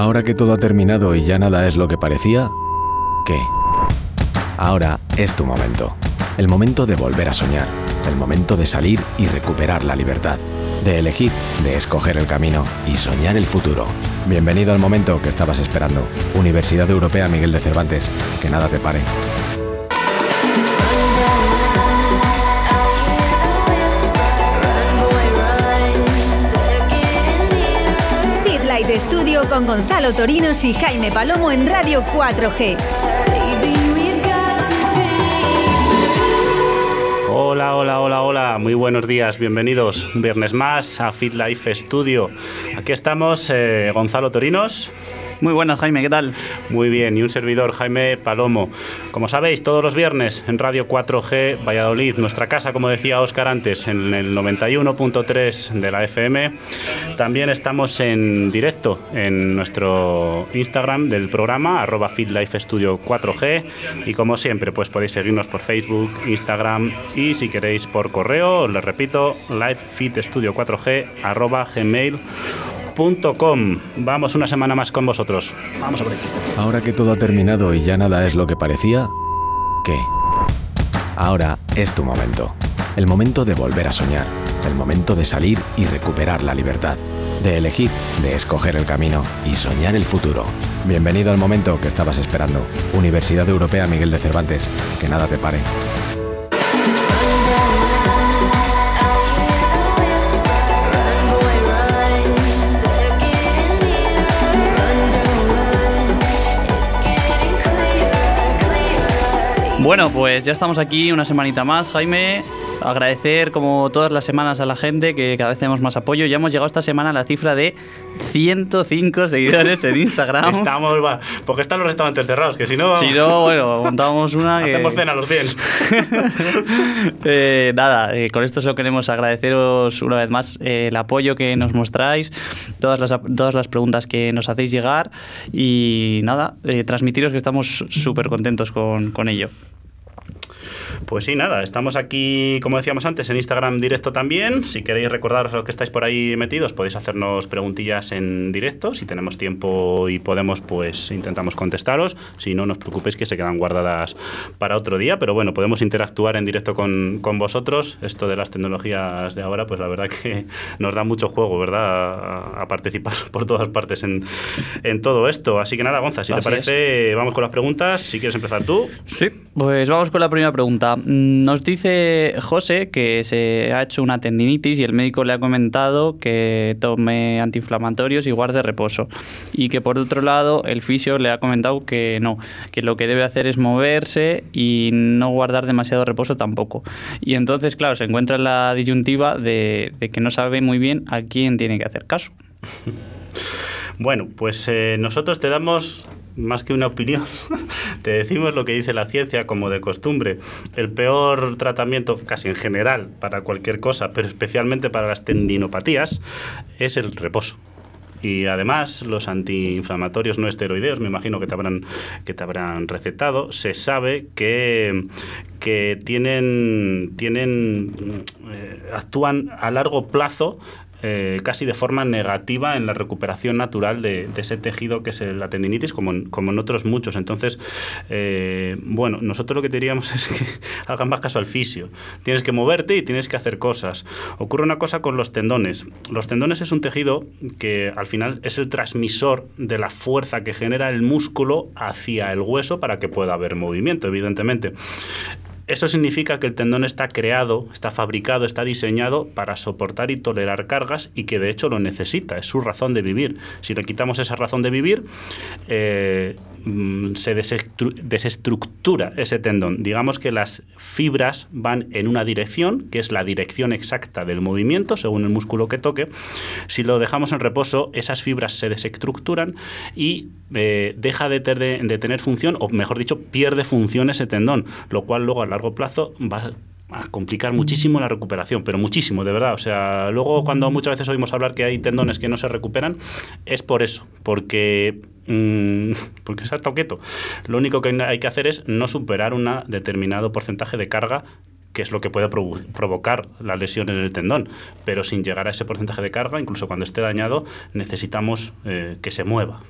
Ahora que todo ha terminado y ya nada es lo que parecía, ¿qué? Ahora es tu momento. El momento de volver a soñar. El momento de salir y recuperar la libertad. De elegir, de escoger el camino y soñar el futuro. Bienvenido al momento que estabas esperando. Universidad Europea Miguel de Cervantes. Que nada te pare. Con Gonzalo Torinos y Jaime Palomo en Radio 4G. Hola, hola, hola, hola, muy buenos días, bienvenidos un viernes más a Fit Life Studio. Aquí estamos, eh, Gonzalo Torinos. Muy buenas, Jaime, ¿qué tal? Muy bien, y un servidor, Jaime Palomo. Como sabéis, todos los viernes en Radio 4G Valladolid, nuestra casa, como decía Oscar antes, en el 91.3 de la FM. También estamos en directo en nuestro Instagram del programa, arroba Studio 4G. Y como siempre, pues podéis seguirnos por Facebook, Instagram y si queréis por correo, les repito, livefitstudio4g arroba gmail Vamos una semana más con vosotros. Vamos a por Ahora que todo ha terminado y ya nada es lo que parecía, ¿qué? Ahora es tu momento. El momento de volver a soñar. El momento de salir y recuperar la libertad. De elegir, de escoger el camino y soñar el futuro. Bienvenido al momento que estabas esperando. Universidad Europea Miguel de Cervantes. Que nada te pare. Bueno, pues ya estamos aquí una semanita más, Jaime. Agradecer como todas las semanas a la gente que cada vez tenemos más apoyo. Ya hemos llegado esta semana a la cifra de 105 seguidores en Instagram. Estamos, porque están los restaurantes cerrados, que si no... Si no, bueno, montamos una que... Hacemos cena los 100. eh, nada, eh, con esto solo queremos agradeceros una vez más eh, el apoyo que nos mostráis, todas las, todas las preguntas que nos hacéis llegar y nada, transmitiros que estamos súper contentos con, con ello. Pues sí, nada, estamos aquí, como decíamos antes, en Instagram directo también. Si queréis recordaros a los que estáis por ahí metidos, podéis hacernos preguntillas en directo. Si tenemos tiempo y podemos, pues intentamos contestaros. Si no, no os preocupéis que se quedan guardadas para otro día. Pero bueno, podemos interactuar en directo con, con vosotros. Esto de las tecnologías de ahora, pues la verdad que nos da mucho juego, ¿verdad? A, a participar por todas partes en, en, todo esto. Así que nada, Gonza, si Así te parece, es. vamos con las preguntas. Si quieres empezar tú. Sí, pues vamos con la primera pregunta. Nos dice José que se ha hecho una tendinitis y el médico le ha comentado que tome antiinflamatorios y guarde reposo. Y que por otro lado, el fisio le ha comentado que no, que lo que debe hacer es moverse y no guardar demasiado reposo tampoco. Y entonces, claro, se encuentra en la disyuntiva de, de que no sabe muy bien a quién tiene que hacer caso. Bueno, pues eh, nosotros te damos más que una opinión, te decimos lo que dice la ciencia como de costumbre. El peor tratamiento, casi en general, para cualquier cosa, pero especialmente para las tendinopatías, es el reposo. Y además, los antiinflamatorios no esteroideos, me imagino que te habrán, que te habrán recetado, se sabe que, que tienen, tienen eh, actúan a largo plazo eh, casi de forma negativa en la recuperación natural de, ese tejido que es la tendinitis, como en, como en otros muchos. Entonces, eh, bueno, nosotros lo que diríamos es que hagan más caso al fisio. Tienes que moverte y tienes que hacer cosas. Ocurre una cosa con los tendones. Los tendones es un tejido que al final es el transmisor de la fuerza que genera el músculo hacia el hueso para que pueda haber movimiento, evidentemente. Eso significa que el tendón está creado, está fabricado, está diseñado para soportar y tolerar cargas y que de hecho lo necesita, es su razón de vivir. Si le quitamos esa razón de vivir, eh, se desestructura ese tendón. Digamos que las fibras van en una dirección, que es la dirección exacta del movimiento, según el músculo que toque. Si lo dejamos en reposo, esas fibras se desestructuran y eh, deja de, de tener función, o mejor dicho, pierde función ese tendón, lo cual luego a largo plazo va a complicar muchísimo la recuperación, pero muchísimo, de verdad. O sea, luego cuando muchas veces oímos hablar que hay tendones que no se recuperan, es por eso, porque mmm, porque es harto quieto. Lo único que hay que hacer es no superar un determinado porcentaje de carga que es lo que puede provo provocar la lesión en el tendón. Pero sin llegar a ese porcentaje de carga, incluso cuando esté dañado, necesitamos eh, que se mueva.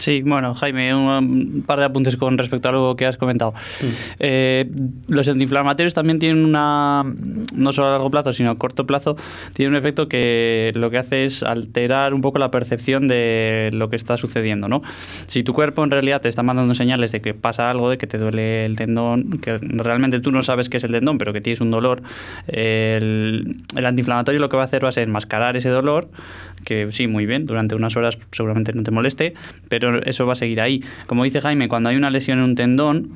Sí, bueno, Jaime, un, par de apuntes con respecto a algo que has comentado. Eh, los antiinflamatorios también tienen una, no solo a largo plazo, sino a corto plazo, tienen un efecto que lo que hace es alterar un poco la percepción de lo que está sucediendo, ¿no? Si tu cuerpo en realidad te está mandando señales de que pasa algo, de que te duele el tendón, que realmente tú no sabes qué es el tendón, pero que tienes un dolor, el, el antiinflamatorio lo que va a hacer va a ser enmascarar ese dolor, que sí, muy bien, durante unas horas seguramente no te moleste, pero eso va a seguir ahí. Como dice Jaime, cuando hay una lesión en un tendón,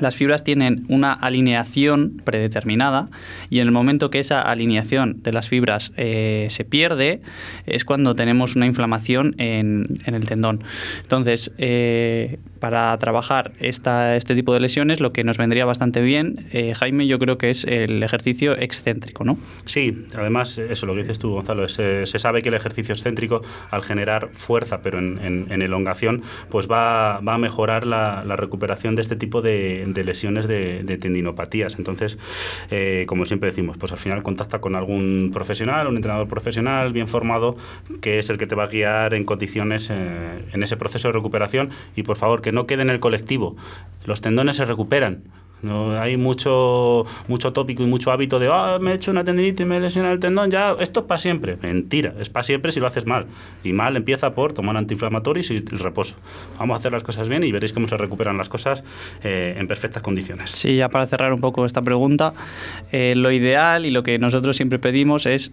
las fibras tienen una alineación predeterminada y en el momento que esa alineación de las fibras eh, se pierde es cuando tenemos una inflamación en, el tendón. Entonces, eh, para trabajar esta, este tipo de lesiones, lo que nos vendría bastante bien, eh, Jaime, yo creo que es el ejercicio excéntrico, ¿no? Sí, además, eso lo que dices tú, Gonzalo, se sabe que el ejercicio excéntrico, al generar fuerza, pero en, elongación, pues va, a mejorar la, recuperación de este tipo de, lesiones de, tendinopatías. Entonces, eh, como siempre decimos, pues al final contacta con algún profesional, un entrenador profesional bien formado, que es el que te va a guiar en condiciones eh, en ese proceso de recuperación y por favor que no quede en el colectivo. Los tendones se recuperan. No, hay mucho, mucho tópico y mucho hábito de, ah, me he hecho una tendinitis y me he lesionado el tendón, ya, esto es para siempre. Mentira, es para siempre si lo haces mal. Y mal empieza por tomar antiinflamatorios y el reposo. Vamos a hacer las cosas bien y veréis cómo se recuperan las cosas eh, en perfectas condiciones. Sí, ya para cerrar un poco esta pregunta, eh, lo ideal y lo que nosotros siempre pedimos es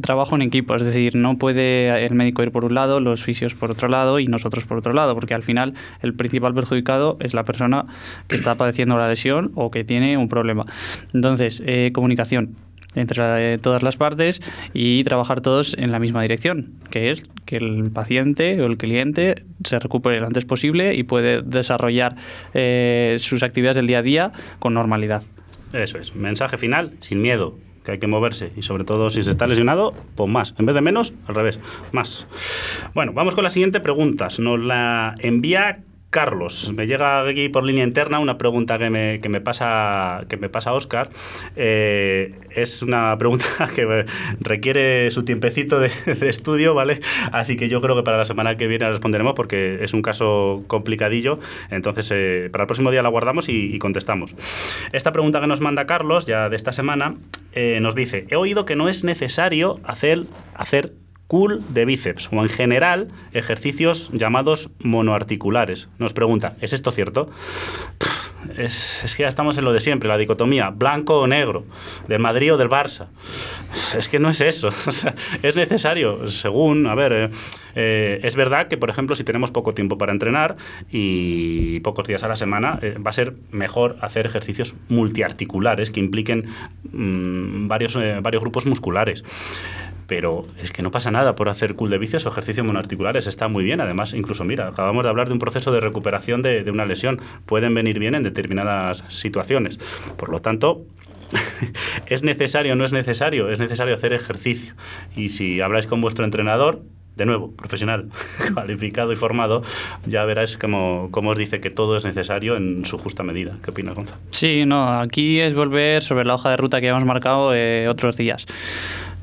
trabajo en equipo, es decir, no puede el médico ir por un lado, los fisios por otro lado y nosotros por otro lado, porque al final el principal perjudicado es la persona que está padeciendo la lesión o que tiene un problema. Entonces, eh, comunicación entre todas las partes y trabajar todos en la misma dirección, que es que el paciente o el cliente se recupere lo antes posible y puede desarrollar eh, sus actividades del día a día con normalidad. Eso es. Mensaje final, sin miedo que hay que moverse y sobre todo si se está lesionado, pues más. En vez de menos, al revés, más. Bueno, vamos con la siguiente pregunta. Nos la envía Carlos, me llega aquí por línea interna una pregunta que me, que me pasa que me pasa Oscar. Eh, es una pregunta que requiere su tiempecito de, estudio, ¿vale? Así que yo creo que para la semana que viene responderemos porque es un caso complicadillo. Entonces, eh, para el próximo día la guardamos y, contestamos. Esta pregunta que nos manda Carlos, ya de esta semana, eh, nos dice: He oído que no es necesario hacer, hacer cool de bíceps o en general ejercicios llamados monoarticulares. Nos pregunta, ¿es esto cierto? Es, que ya estamos en lo de siempre, la dicotomía blanco o negro, del Madrid o del Barça. Es que no es eso. es necesario, según, a ver, eh, eh, es verdad que, por ejemplo, si tenemos poco tiempo para entrenar y pocos días a la semana, eh, va a ser mejor hacer ejercicios multiarticulares que impliquen mm, varios, varios grupos musculares pero es que no pasa nada por hacer cool de bíceps o ejercicios monoarticulares, está muy bien. Además, incluso, mira, acabamos de hablar de un proceso de recuperación de, una lesión, pueden venir bien en determinadas situaciones. Por lo tanto, ¿Es necesario o no es necesario? Es necesario hacer ejercicio. Y si habláis con vuestro entrenador, de nuevo, profesional, cualificado y formado, ya verás cómo, os dice que todo es necesario en su justa medida. ¿Qué opinas, Gonzalo? Sí, no, aquí es volver sobre la hoja de ruta que hemos marcado eh, otros días.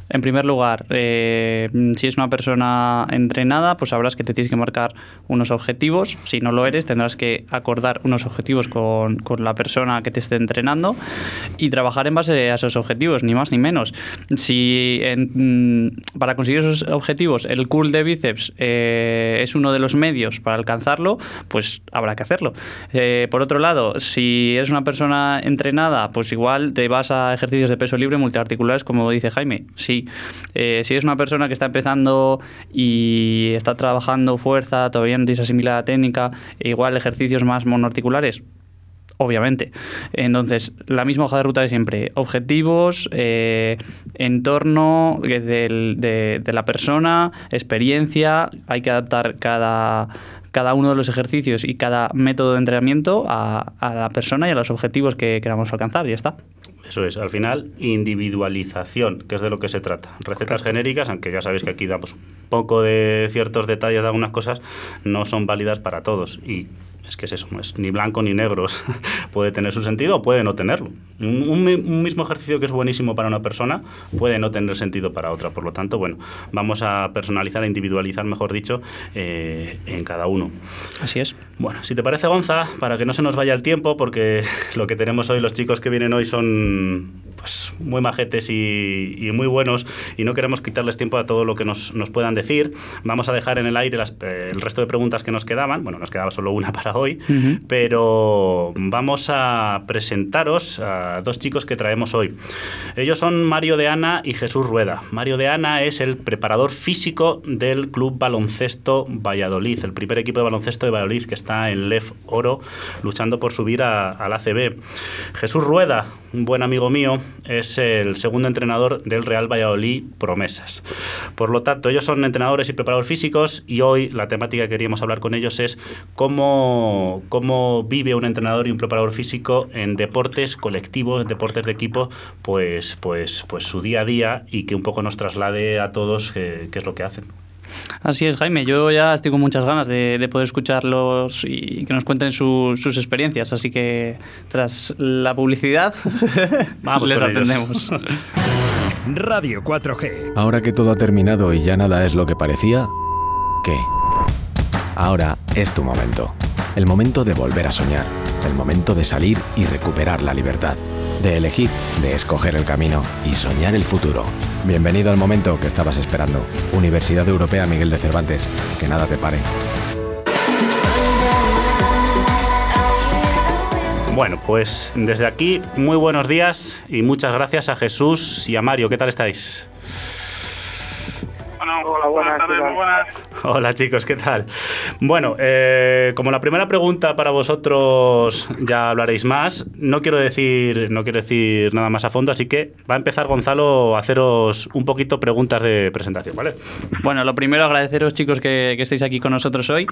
En primer lugar, eh, si es una persona entrenada, pues sabrás que te tienes que marcar unos objetivos. Si no lo eres, tendrás que acordar unos objetivos con, la persona que te esté entrenando y trabajar en base a esos objetivos, ni más ni menos. Si mm, para conseguir esos objetivos el curl de bíceps eh, es uno de los medios para alcanzarlo, pues habrá que hacerlo. Eh, por otro lado, si eres una persona entrenada, pues igual te vas a ejercicios de peso libre multiarticulares, como dice Jaime. Si eh, si es una persona que está empezando y está trabajando fuerza, todavía no tienes asimilada técnica, e igual ejercicios más monoarticulares, obviamente. Entonces, la misma hoja de ruta de siempre. Objetivos, eh, entorno de, la persona, experiencia. Hay que adaptar cada, cada uno de los ejercicios y cada método de entrenamiento a, la persona y a los objetivos que queramos alcanzar. Y ya está. Eso es, al final, individualización, que es de lo que se trata. Recetas genéricas, aunque ya sabéis que aquí damos un poco de ciertos detalles de algunas cosas, no son válidas para todos. Y es que es eso, es ni blanco ni negro, puede tener su sentido o puede no tenerlo. Un, mismo ejercicio que es buenísimo para una persona puede no tener sentido para otra, por lo tanto, bueno, vamos a personalizar, a individualizar, mejor dicho, eh, en cada uno. Así es. Bueno, si te parece, Gonza, para que no se nos vaya el tiempo, porque lo que tenemos hoy, los chicos que vienen hoy son pues, muy majetes y, muy buenos y no queremos quitarles tiempo a todo lo que nos, nos puedan decir, vamos a dejar en el aire eh, el resto de preguntas que nos quedaban, bueno, nos quedaba solo una para hoy, pero vamos a presentaros a dos chicos que traemos hoy. Ellos son Mario de Ana y Jesús Rueda. Mario de Ana es el preparador físico del Club Baloncesto Valladolid, el primer equipo de baloncesto de Valladolid que está en Lef Oro luchando por subir al ACB. Jesús Rueda, un buen amigo mío, es el segundo entrenador del Real Valladolid Promesas. Por lo tanto, ellos son entrenadores y preparadores físicos y hoy la temática que queríamos hablar con ellos es cómo, cómo vive un entrenador y un preparador físico en deportes colectivos, en deportes de equipo, pues, pues, pues su día a día y que un poco nos traslade a todos qué es lo que hacen. Así es, Jaime. Yo ya estoy con muchas ganas de, poder escucharlos y que nos cuenten sus experiencias. Así que tras la publicidad, Vamos les atendemos. Radio 4G. Ahora que todo ha terminado y ya nada es lo que parecía, ¿qué? Ahora es tu momento. El momento de volver a soñar. El momento de salir y recuperar la libertad de elegir, de escoger el camino y soñar el futuro. Bienvenido al momento que estabas esperando. Universidad Europea Miguel de Cervantes. Que nada te pare. Bueno, pues desde aquí, muy buenos días y muchas gracias a Jesús y a Mario. ¿Qué tal estáis? Hola, buenas, tardes, muy buenas. Hola chicos, ¿qué tal? Bueno, eh, como la primera pregunta para vosotros ya hablaréis más, no quiero decir, no quiero decir nada más a fondo, así que va a empezar Gonzalo a haceros un poquito preguntas de presentación, ¿vale? Bueno, lo primero agradeceros chicos que, estéis aquí con nosotros hoy.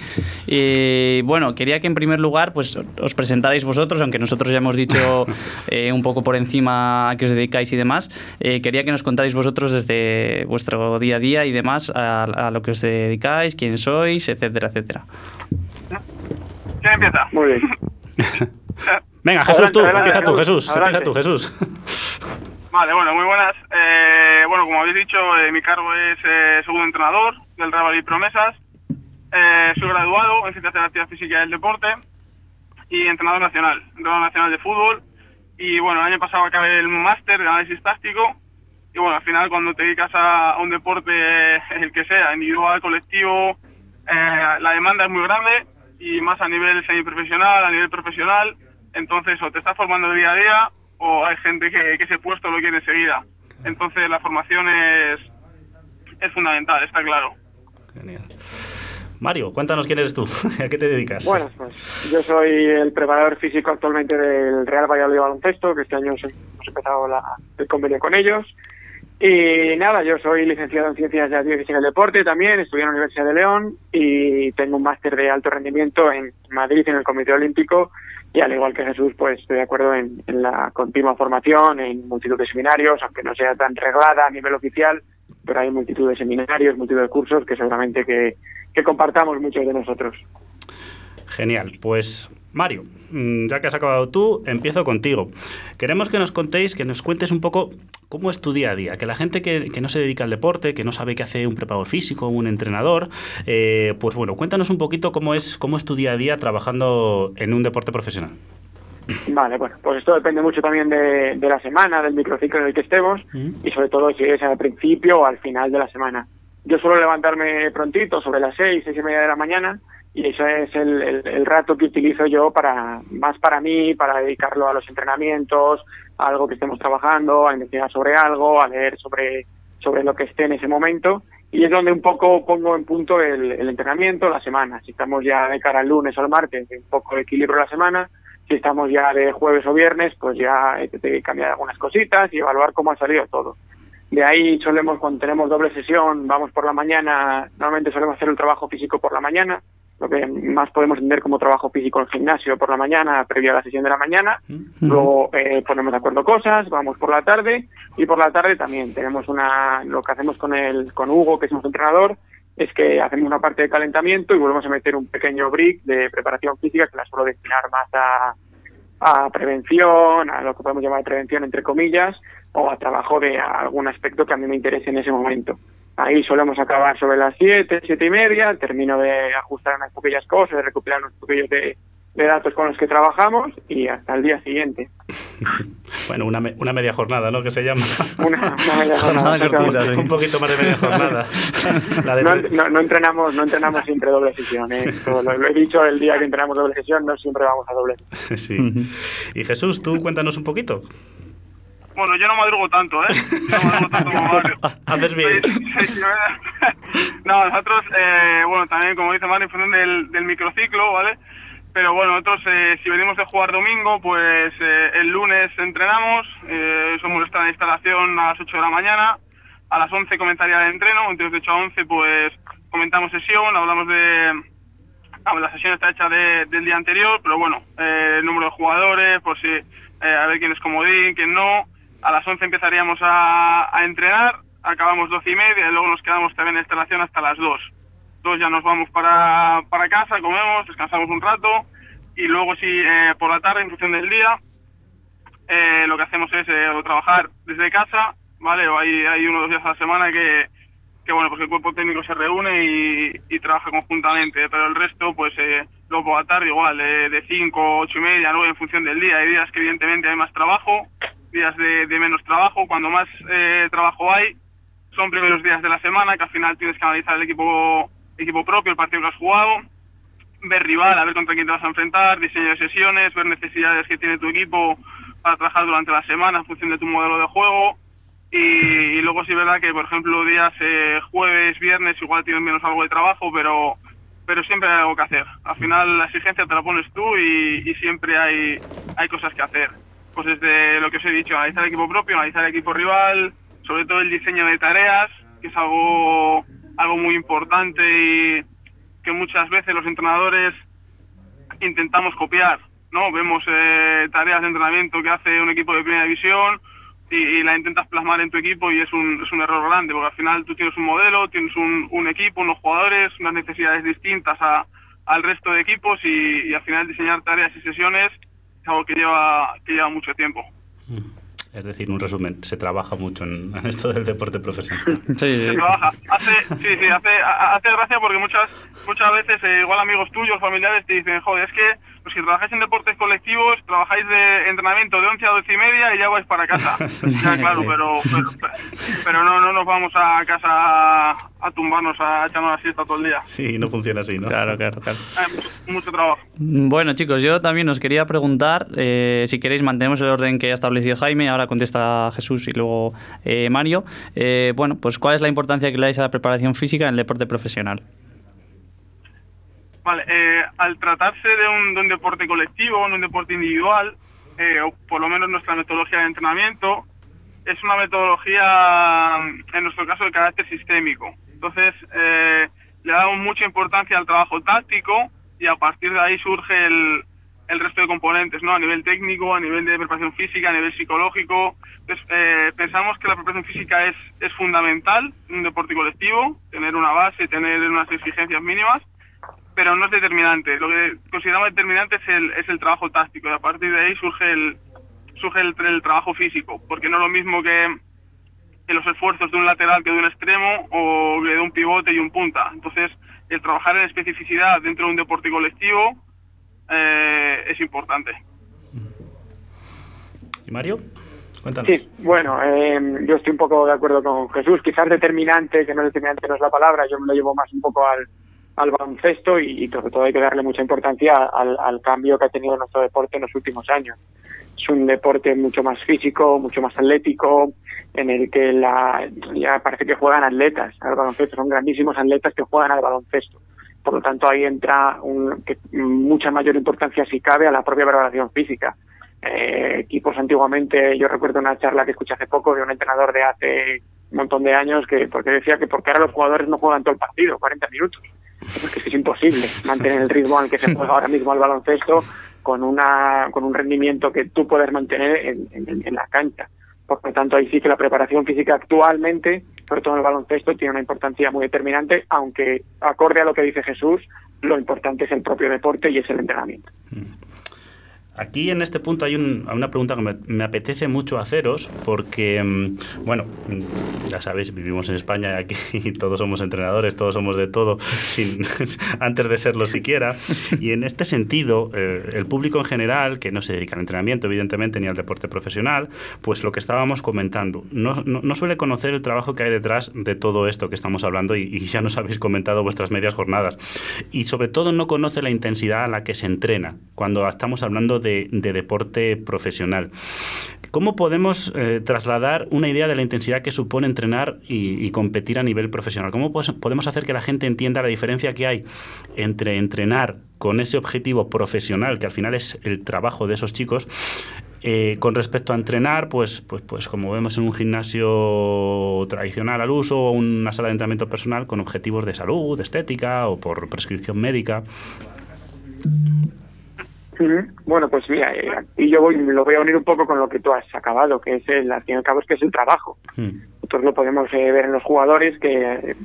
Y bueno, quería que en primer lugar pues os presentarais vosotros, aunque nosotros ya hemos dicho eh, un poco por encima a qué os dedicáis y demás. Eh, quería que nos contáis vosotros desde vuestro día a día y demás a, lo que os dedicáis, quién sois, etcétera, etcétera. ¿Quién empieza? Muy bien. Venga, Jesús, tú, empieza tú, Jesús. Empieza tú, Jesús. Vale, bueno, muy buenas. Eh, bueno, como habéis dicho, eh, mi cargo es eh, segundo entrenador del Real y Promesas. soy graduado en Ciencias de la Actividad Física y del Deporte y entrenador nacional, entrenador nacional de fútbol. Y bueno, el año pasado acabé el máster de análisis táctico y bueno, al final cuando te dedicas a, un deporte, el que sea, individual, colectivo, eh, la demanda es muy grande y más a nivel semiprofesional, a nivel profesional, entonces o te estás formando día a día o hay gente que, que ese puesto lo quiere enseguida. Entonces la formación es, es fundamental, está claro. Genial. Mario, cuéntanos quién eres tú, a qué te dedicas. Bueno, pues yo soy el preparador físico actualmente del Real Valladolid Baloncesto, que este año hemos empezado el convenio con ellos. Y nada, yo soy licenciado en Ciencias de la Física y el Deporte también, estudié en la Universidad de León y tengo un máster de alto rendimiento en Madrid, en el Comité Olímpico, y al igual que Jesús, pues estoy de acuerdo en, la continua formación, en multitud de seminarios, aunque no sea tan reglada a nivel oficial, pero hay multitud de seminarios, multitud de cursos que seguramente que, que compartamos muchos de nosotros. Genial, pues Mario, mm, ya que has acabado tú, empiezo contigo. Queremos que nos contéis, que nos cuentes un poco cómo es tu día a día, que la gente que, no se dedica al deporte, que no sabe qué hace un preparador físico, un entrenador, eh, pues bueno, cuéntanos un poquito cómo es, cómo es tu día a día trabajando en un deporte profesional. Vale, bueno, pues esto depende mucho también de, la semana, del microciclo en el que estemos y sobre todo si es al principio o al final de la semana. Yo suelo levantarme prontito, sobre las seis, seis y media de la mañana, y ese es el, el, rato que utilizo yo para más para mí, para dedicarlo a los entrenamientos, a algo que estemos trabajando, a investigar sobre algo, a leer sobre, sobre lo que esté en ese momento. Y es donde un poco pongo en punto el, el entrenamiento, la semana. Si estamos ya de cara al lunes o al martes, un poco de equilibrio la semana. Si estamos ya de jueves o viernes, pues ya hay que cambiar algunas cositas y evaluar cómo ha salido todo. De ahí solemos, cuando tenemos doble sesión, vamos por la mañana, normalmente solemos hacer un trabajo físico por la mañana, lo que más podemos entender como trabajo físico en gimnasio por la mañana, previo a la sesión de la mañana. Luego eh, ponemos de acuerdo cosas, vamos por la tarde y por la tarde también tenemos una lo que hacemos con el con Hugo, que es nuestro entrenador, es que hacemos una parte de calentamiento y volvemos a meter un pequeño brick de preparación física que la suelo destinar más a, a prevención, a lo que podemos llamar prevención entre comillas, o a trabajo de algún aspecto que a mí me interese en ese momento. Ahí solemos acabar sobre las 7, siete y media, termino de ajustar unas pequeñas cosas, de recuperar unos poquillos de, de datos con los que trabajamos y hasta el día siguiente. Bueno, una, me- una media jornada, ¿no? Que se llama. Una, una media jornada, Jornada cortita, sí. Un poquito más de media jornada. La de No, tre- no, no entrenamos no entrenamos siempre doble sesión. ¿eh? Lo, lo he dicho el día que entrenamos doble sesión, no siempre vamos a doble sesión. Sí. Y Jesús, tú cuéntanos un poquito. Bueno, yo no madrugo tanto, ¿eh? No madrugo tanto como Mario. Haces bien. Sí, sí, ¿verdad? no, nosotros, eh, bueno, también, como dice Mario, en función del, del microciclo, ¿vale? Pero bueno, nosotros, eh, si venimos de jugar domingo, pues eh, el lunes entrenamos, eh, somos estar en instalación a las 8 de la mañana, a las 11 comentaría el entreno, entonces de 8 a 11 pues comentamos sesión, hablamos de... ah, la sesión está hecha de- del día anterior, pero bueno, eh, el número de jugadores, por si, eh, a ver quién es comodín, quién no. A las 11 empezaríamos a, a entrenar, acabamos 12 y media y luego nos quedamos también en instalación hasta las 2. Dos ya nos vamos para, para casa, comemos, descansamos un rato y luego sí, eh, por la tarde, en función del día, eh, lo que hacemos es eh, trabajar desde casa, ¿vale? O hay, hay uno o dos días a la semana que, que bueno, pues el cuerpo técnico se reúne y, trabaja conjuntamente, pero el resto, pues luego por la tarde igual, de 5, 8 y media, 9 en función del día. Hay días que evidentemente hay más trabajo, días de, de menos trabajo. Cuando más eh, trabajo hay, son primeros días de la semana, que al final tienes que analizar el equipo, equipo propio, el partido que has jugado, ver rival, a ver contra quién te vas a enfrentar, diseño de sesiones, ver necesidades que tiene tu equipo para trabajar durante la semana en función de tu modelo de juego. Y, luego sí es verdad que, por ejemplo, días eh, jueves, viernes, igual tienes menos algo de trabajo, pero pero siempre hay algo que hacer. Al final la exigencia te la pones tú y siempre hay, hay cosas que hacer. Pues desde lo que os he dicho, analizar equipo propio, analizar equipo rival, sobre todo el diseño de tareas, que es algo, algo muy importante y que muchas veces los entrenadores intentamos copiar, ¿no? Vemos eh, tareas de entrenamiento que hace un equipo de primera división y, y la intentas plasmar en tu equipo y es un, es un error grande, porque al final tú tienes un modelo, tienes un, un equipo, unos jugadores, unas necesidades distintas al resto de equipos y al final diseñar tareas y sesiones es algo que lleva, que lleva mucho tiempo. Es decir, un resumen, se trabaja mucho en, en esto del deporte profesional. Sí, Se sí. trabaja. Hace, sí, sí, hace, hace gracia porque muchas, muchas veces, eh, igual amigos tuyos, familiares, te dicen, joder, es que los que trabajáis en deportes colectivos, trabajáis de entrenamiento de 11 a 12 y media y ya vais para casa. ya, claro, Sí. pero, pero, pero no, no nos vamos a casa a, tumbarnos, a echarnos la siesta todo el día. Sí, no funciona así, ¿no? Claro, claro, claro. Hay mucho, mucho trabajo. Bueno, chicos, yo también os quería preguntar, eh, si queréis, mantenemos el orden que ha establecido Jaime, ahora contesta Jesús y luego eh, Mario. Eh, bueno, pues ¿cuál es la importancia que le dais a la preparación física en el deporte profesional? Vale, eh, al tratarse de un, de un deporte colectivo, no un deporte individual, eh, o por lo menos nuestra metodología de entrenamiento, es una metodología, en nuestro caso, de carácter sistémico. Entonces, eh, le damos mucha importancia al trabajo táctico y a partir de ahí surge el, resto de componentes, ¿no? A nivel técnico, a nivel de preparación física, a nivel psicológico. Entonces, eh, pensamos que la preparación física es, fundamental en un deporte colectivo, tener una base, tener unas exigencias mínimas, pero no es determinante. Lo que consideramos determinante es el, trabajo táctico y a partir de ahí surge el trabajo físico, porque no es lo mismo que, que los esfuerzos de un lateral que de un extremo o que de un pivote y un punta. Entonces, el trabajar en especificidad dentro de un deporte colectivo eh, es importante. ¿Y Mario? Cuéntanos. Sí, bueno, eh, yo estoy un poco de acuerdo con Jesús. Quizás determinante, que no determinante no es la palabra, yo me lo llevo más un poco al, al baloncesto y, y sobre todo hay que darle mucha importancia al, al cambio que ha tenido nuestro deporte en los últimos años. Es un deporte mucho más físico, mucho más atlético, en el que la, ya parece que juegan atletas al baloncesto, son grandísimos atletas que juegan al baloncesto. Por lo tanto, ahí entra un, que, mucha mayor importancia, si cabe, a la propia preparación física. Eh, equipos antiguamente, yo recuerdo una charla que escuché hace poco de un entrenador de hace un montón de años que porque decía que porque ahora los jugadores no juegan todo el partido, 40 minutos. Porque es imposible mantener el ritmo al que se juega ahora mismo al baloncesto con una con un rendimiento que tú puedes mantener en, en, en la cancha. Por lo tanto, ahí sí que la preparación física actualmente, sobre todo en el baloncesto, tiene una importancia muy determinante, aunque acorde a lo que dice Jesús, lo importante es el propio deporte y es el entrenamiento. Aquí en este punto hay una pregunta que me, apetece mucho haceros porque, mm, bueno, mm, ya sabéis, vivimos en España y aquí todos somos entrenadores, todos somos de todo, sin, antes de serlo siquiera. Y en este sentido, eh, el público en general, que no se dedica al entrenamiento, evidentemente, ni al deporte profesional, pues lo que estábamos comentando, no, no, suele conocer el trabajo que hay detrás de todo esto que estamos hablando y, y ya nos habéis comentado vuestras medias jornadas. Y sobre todo no conoce la intensidad a la que se entrena cuando estamos hablando de, deporte profesional. ¿Cómo podemos eh, trasladar una idea de la intensidad que supone entrenar y, competir a nivel profesional? ¿Cómo podemos hacer que la gente entienda la diferencia que hay entre entrenar con ese objetivo profesional, que al final es el trabajo de esos chicos, eh, con respecto a entrenar, pues, pues, pues como vemos en un gimnasio tradicional al uso o una sala de entrenamiento personal con objetivos de salud, de estética o por prescripción médica. Bueno, pues mira, eh, y yo voy, lo voy a unir un poco con lo que tú has acabado, que es el, al fin y al cabo es que es el trabajo. Nosotros lo podemos eh, ver en los jugadores, que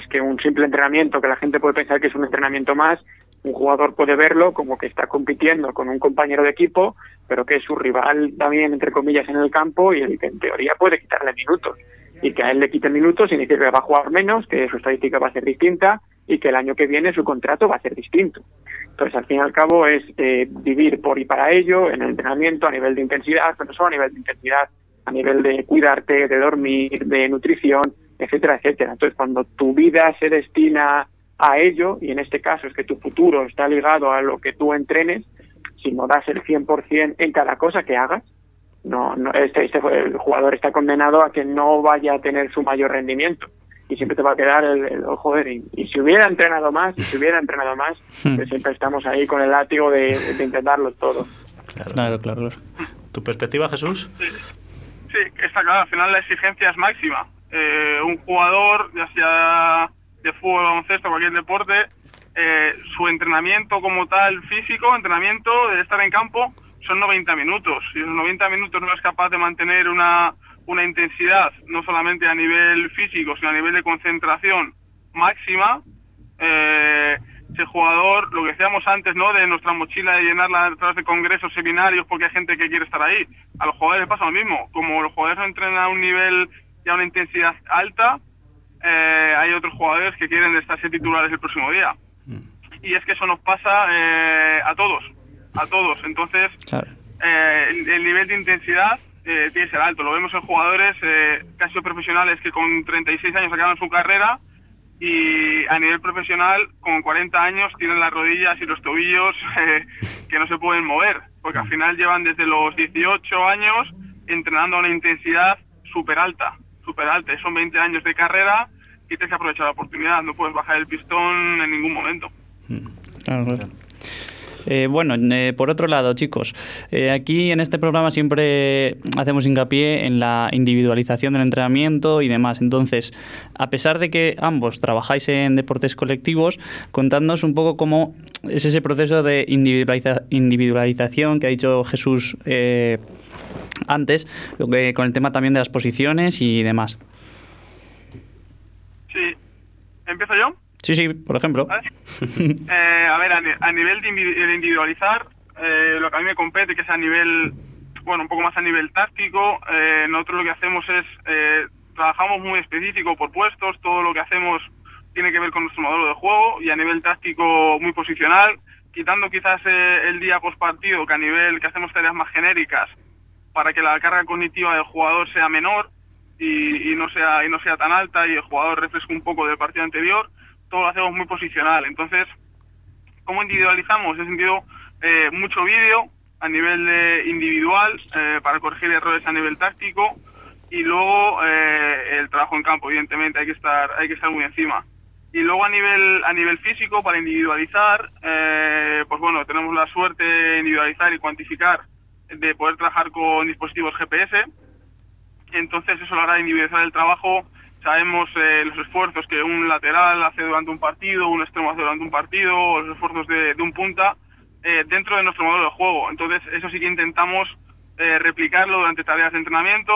es que un simple entrenamiento, que la gente puede pensar que es un entrenamiento más, un jugador puede verlo como que está compitiendo con un compañero de equipo, pero que es su rival también, entre comillas, en el campo y el que en teoría puede quitarle minutos. Y que a él le quite minutos significa que va a jugar menos, que su estadística va a ser distinta y que el año que viene su contrato va a ser distinto. Entonces, al fin y al cabo, es eh, vivir por y para ello en el entrenamiento a nivel de intensidad, pero no solo a nivel de intensidad, a nivel de cuidarte, de dormir, de nutrición, etcétera, etcétera. Entonces, cuando tu vida se destina a ello, y en este caso es que tu futuro está ligado a lo que tú entrenes, si no das el 100% en cada cosa que hagas, no, no este, este el jugador está condenado a que no vaya a tener su mayor rendimiento y siempre te va a quedar el, el joder, y, si hubiera entrenado más, y si hubiera entrenado más, hmm. pues siempre estamos ahí con el látigo de, intentarlo todo. Claro, claro, ¿Tu perspectiva, Jesús? Sí, está claro, al final la exigencia es máxima. Eh, un jugador, ya sea de fútbol, baloncesto, cualquier deporte, eh, su entrenamiento como tal físico, entrenamiento de estar en campo, son 90 minutos. Si en 90 minutos no es capaz de mantener una, una intensidad, no solamente a nivel físico, sino a nivel de concentración máxima, eh, ese jugador, lo que decíamos antes, ¿no? De nuestra mochila de llenarla a través de congresos, seminarios, porque hay gente que quiere estar ahí. A los jugadores les pasa lo mismo. Como los jugadores no entrenan a un nivel y a una intensidad alta, eh, hay otros jugadores que quieren estarse titulares el próximo día. Mm. Y es que eso nos pasa eh, a todos, a todos. Entonces, el nivel de intensidad eh, tiene que ser alto. Lo vemos en jugadores eh, casi profesionales que con 36 años acaban su carrera y a nivel profesional con 40 años tienen las rodillas y los tobillos eh, que no se pueden mover, porque al final llevan desde los 18 años entrenando a una intensidad súper alta, súper alta. Son 20 años de carrera y tienes que aprovechar la oportunidad, no puedes bajar el pistón en ningún momento. Claro, eh, bueno, eh, por otro lado, chicos, eh, aquí en este programa siempre hacemos hincapié en la individualización del entrenamiento y demás. Entonces, a pesar de que ambos trabajáis en deportes colectivos, contadnos un poco cómo es ese proceso de individualización que ha dicho Jesús antes, lo que, con el tema también de las posiciones y demás. Sí. ¿Empiezo yo? Sí, sí, por ejemplo. Eh, a ver, a, nivel de individualizar, eh, lo que a mí me compete, que es a nivel, bueno, un poco más a nivel táctico, eh, nosotros lo que hacemos es, trabajamos muy específico por puestos, todo lo que hacemos tiene que ver con nuestro modelo de juego y a nivel táctico muy posicional, quitando quizás el día post partido, que a nivel que hacemos tareas más genéricas para que la carga cognitiva del jugador sea menor y, y no sea y no sea tan alta y el jugador refresque un poco del partido anterior todo lo hacemos muy posicional. Entonces, ¿cómo individualizamos? En sentido, eh, mucho vídeo a nivel de individual eh, para corregir errores a nivel táctico y luego eh, el trabajo en campo, evidentemente, hay que estar, hay que estar muy encima. Y luego a nivel, a nivel físico, para individualizar, pues bueno, tenemos la suerte de individualizar y cuantificar, de poder trabajar con dispositivos GPS. Entonces eso lo hará individualizar el trabajo sabemos eh, los esfuerzos que un lateral hace durante un partido, un extremo hace durante un partido, los esfuerzos de, un punta eh, dentro de nuestro modelo de juego. Entonces, eso sí que intentamos eh, replicarlo durante tareas de entrenamiento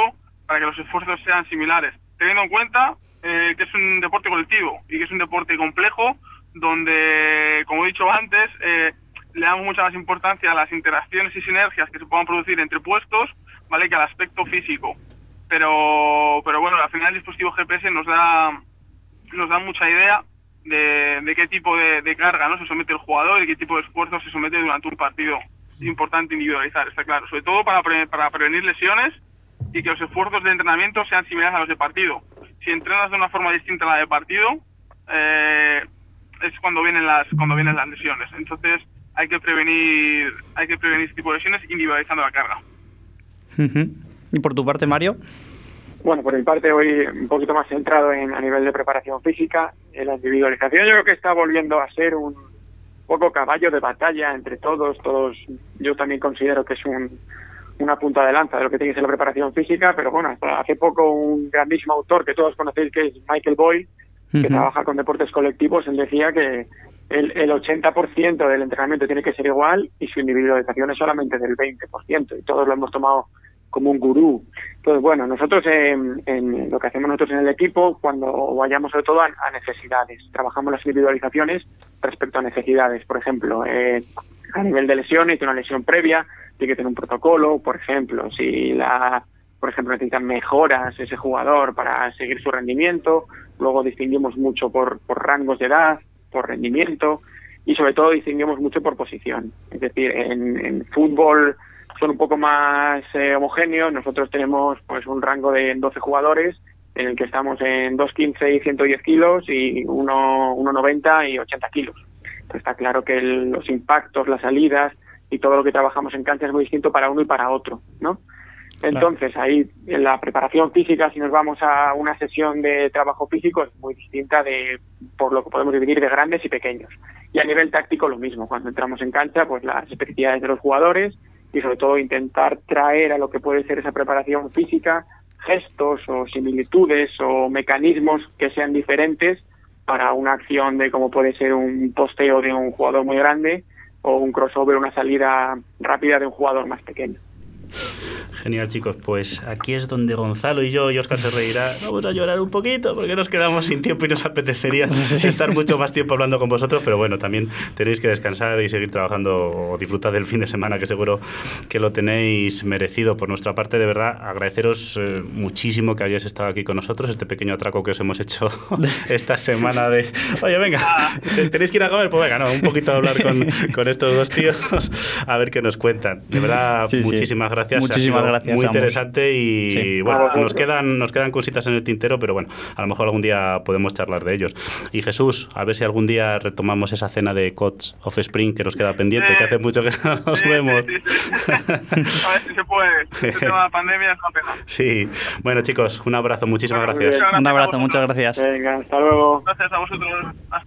para que los esfuerzos sean similares, teniendo en cuenta que es un deporte colectivo y que es un deporte complejo donde, como he dicho antes, le damos mucha más importancia a las interacciones y sinergias que se puedan producir entre puestos, ¿vale? Que al aspecto físico. Pero, pero bueno, al final el dispositivo GPS nos da, nos da mucha idea de, de qué tipo de, carga ¿no? se somete el jugador y qué tipo de esfuerzo se somete durante un partido. Es importante individualizar, está claro. Sobre todo para, pre- para prevenir lesiones y que los esfuerzos de entrenamiento sean similares a los de partido. Si entrenas de una forma distinta a la de partido, eh, es cuando vienen las cuando vienen las lesiones. Entonces hay que prevenir hay que prevenir este tipo de lesiones individualizando la carga. Ujú. ¿Y por tu parte, Mario? Bueno, por mi parte hoy un poquito más centrado en a nivel de preparación física, en la individualización. Yo creo que está volviendo a ser un poco caballo de batalla entre todos. Todos, yo también considero que es un, una punta de lanza de lo que tiene que ser la preparación física, pero bueno, hasta hace poco un grandísimo autor que todos conocéis que es Michael Boyle, que trabaja con deportes colectivos, él decía que el, el 80% del entrenamiento tiene que ser igual y su individualización es solamente del 20%, y todos lo hemos tomado como un gurú. Entonces, bueno, nosotros en, lo que hacemos nosotros en el equipo, cuando vayamos sobre todo a, necesidades, trabajamos las individualizaciones respecto a necesidades. Por ejemplo, eh, a nivel de lesiones, de una lesión previa, tiene que tener un protocolo, por ejemplo, si la por ejemplo, necesitan mejoras ese jugador para seguir su rendimiento. Luego distinguimos mucho por, por rangos de edad, por rendimiento y sobre todo distinguimos mucho por posición. Es decir, en, en fútbol son un poco más eh, homogéneos. Nosotros tenemos pues un rango de 12 jugadores en el que estamos en 2.15 y 110 kilos y 1 1.90 y 80 kilos. Entonces está claro que el- los impactos, las salidas y todo lo que trabajamos en cancha es muy distinto para uno y para otro, ¿no? Entonces, ahí en la preparación física, si nos vamos a una sesión de trabajo físico, es muy distinta de por lo que podemos dividir de grandes y pequeños. Y a nivel táctico lo mismo, cuando entramos en cancha, pues las especificidades de los jugadores y sobre todo intentar traer a lo que puede ser esa preparación física gestos o similitudes o mecanismos que sean diferentes para una acción de como puede ser un posteo de un jugador muy grande o un crossover, una salida rápida de un jugador más pequeño. Genial, chicos. Pues aquí es donde Gonzalo y yo, y Oscar se reirá, vamos a llorar un poquito porque nos quedamos sin tiempo y nos apetecería estar mucho más tiempo hablando con vosotros, pero bueno, también tenéis que descansar y seguir trabajando o disfrutar del fin de semana, que seguro que lo tenéis merecido. Por nuestra parte, de verdad, agradeceros eh, muchísimo que hayáis estado aquí con nosotros, este pequeño atraco que os hemos hecho esta semana de, oye, venga, ¿te- tenéis que ir a comer, pues venga, no, un poquito a hablar con, con estos dos tíos, a ver qué nos cuentan. De verdad, Sí, muchísimas gracias. Ha Muchísimas sido gracias, Muy interesante y Sí. bueno, A vosotros. nos quedan, nos quedan cositas en el tintero, pero bueno, a lo mejor algún día podemos charlar de ellos. Y Jesús, a ver si algún día retomamos esa cena de Cots of Spring que nos queda pendiente, que hace mucho que no nos Sí, vemos. sí, sí, sí. a ver si se puede. El tema de la pandemia es una pena. Sí, bueno chicos, un abrazo, muchísimas Bueno, gracias. bien. Un abrazo, muchas gracias. Venga, hasta luego. Gracias a vosotros. Hasta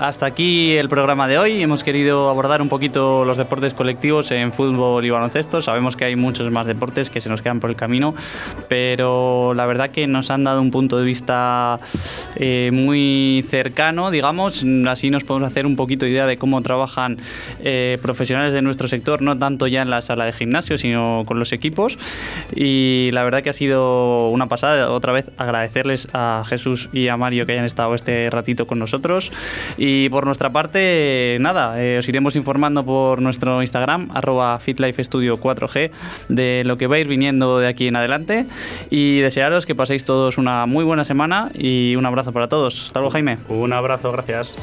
hasta aquí el programa de hoy. Hemos querido abordar un poquito los deportes colectivos en fútbol y baloncesto. Sabemos que hay muchos más deportes que se nos quedan por el camino, pero la verdad que nos han dado un punto de vista eh, muy cercano, digamos. Así nos podemos hacer un poquito idea de cómo trabajan eh, profesionales de nuestro sector, no tanto ya en la sala de gimnasio, sino con los equipos. Y la verdad que ha sido una pasada. Otra vez agradecerles a Jesús y a Mario que hayan estado este ratito con nosotros. Y por nuestra parte, nada, eh, os iremos informando por nuestro Instagram, arroba FitLifeStudio 4G, de lo que va a ir viniendo de aquí en adelante. Y desearos que paséis todos una muy buena semana y un abrazo para todos. Hasta luego, Jaime. Un abrazo, gracias.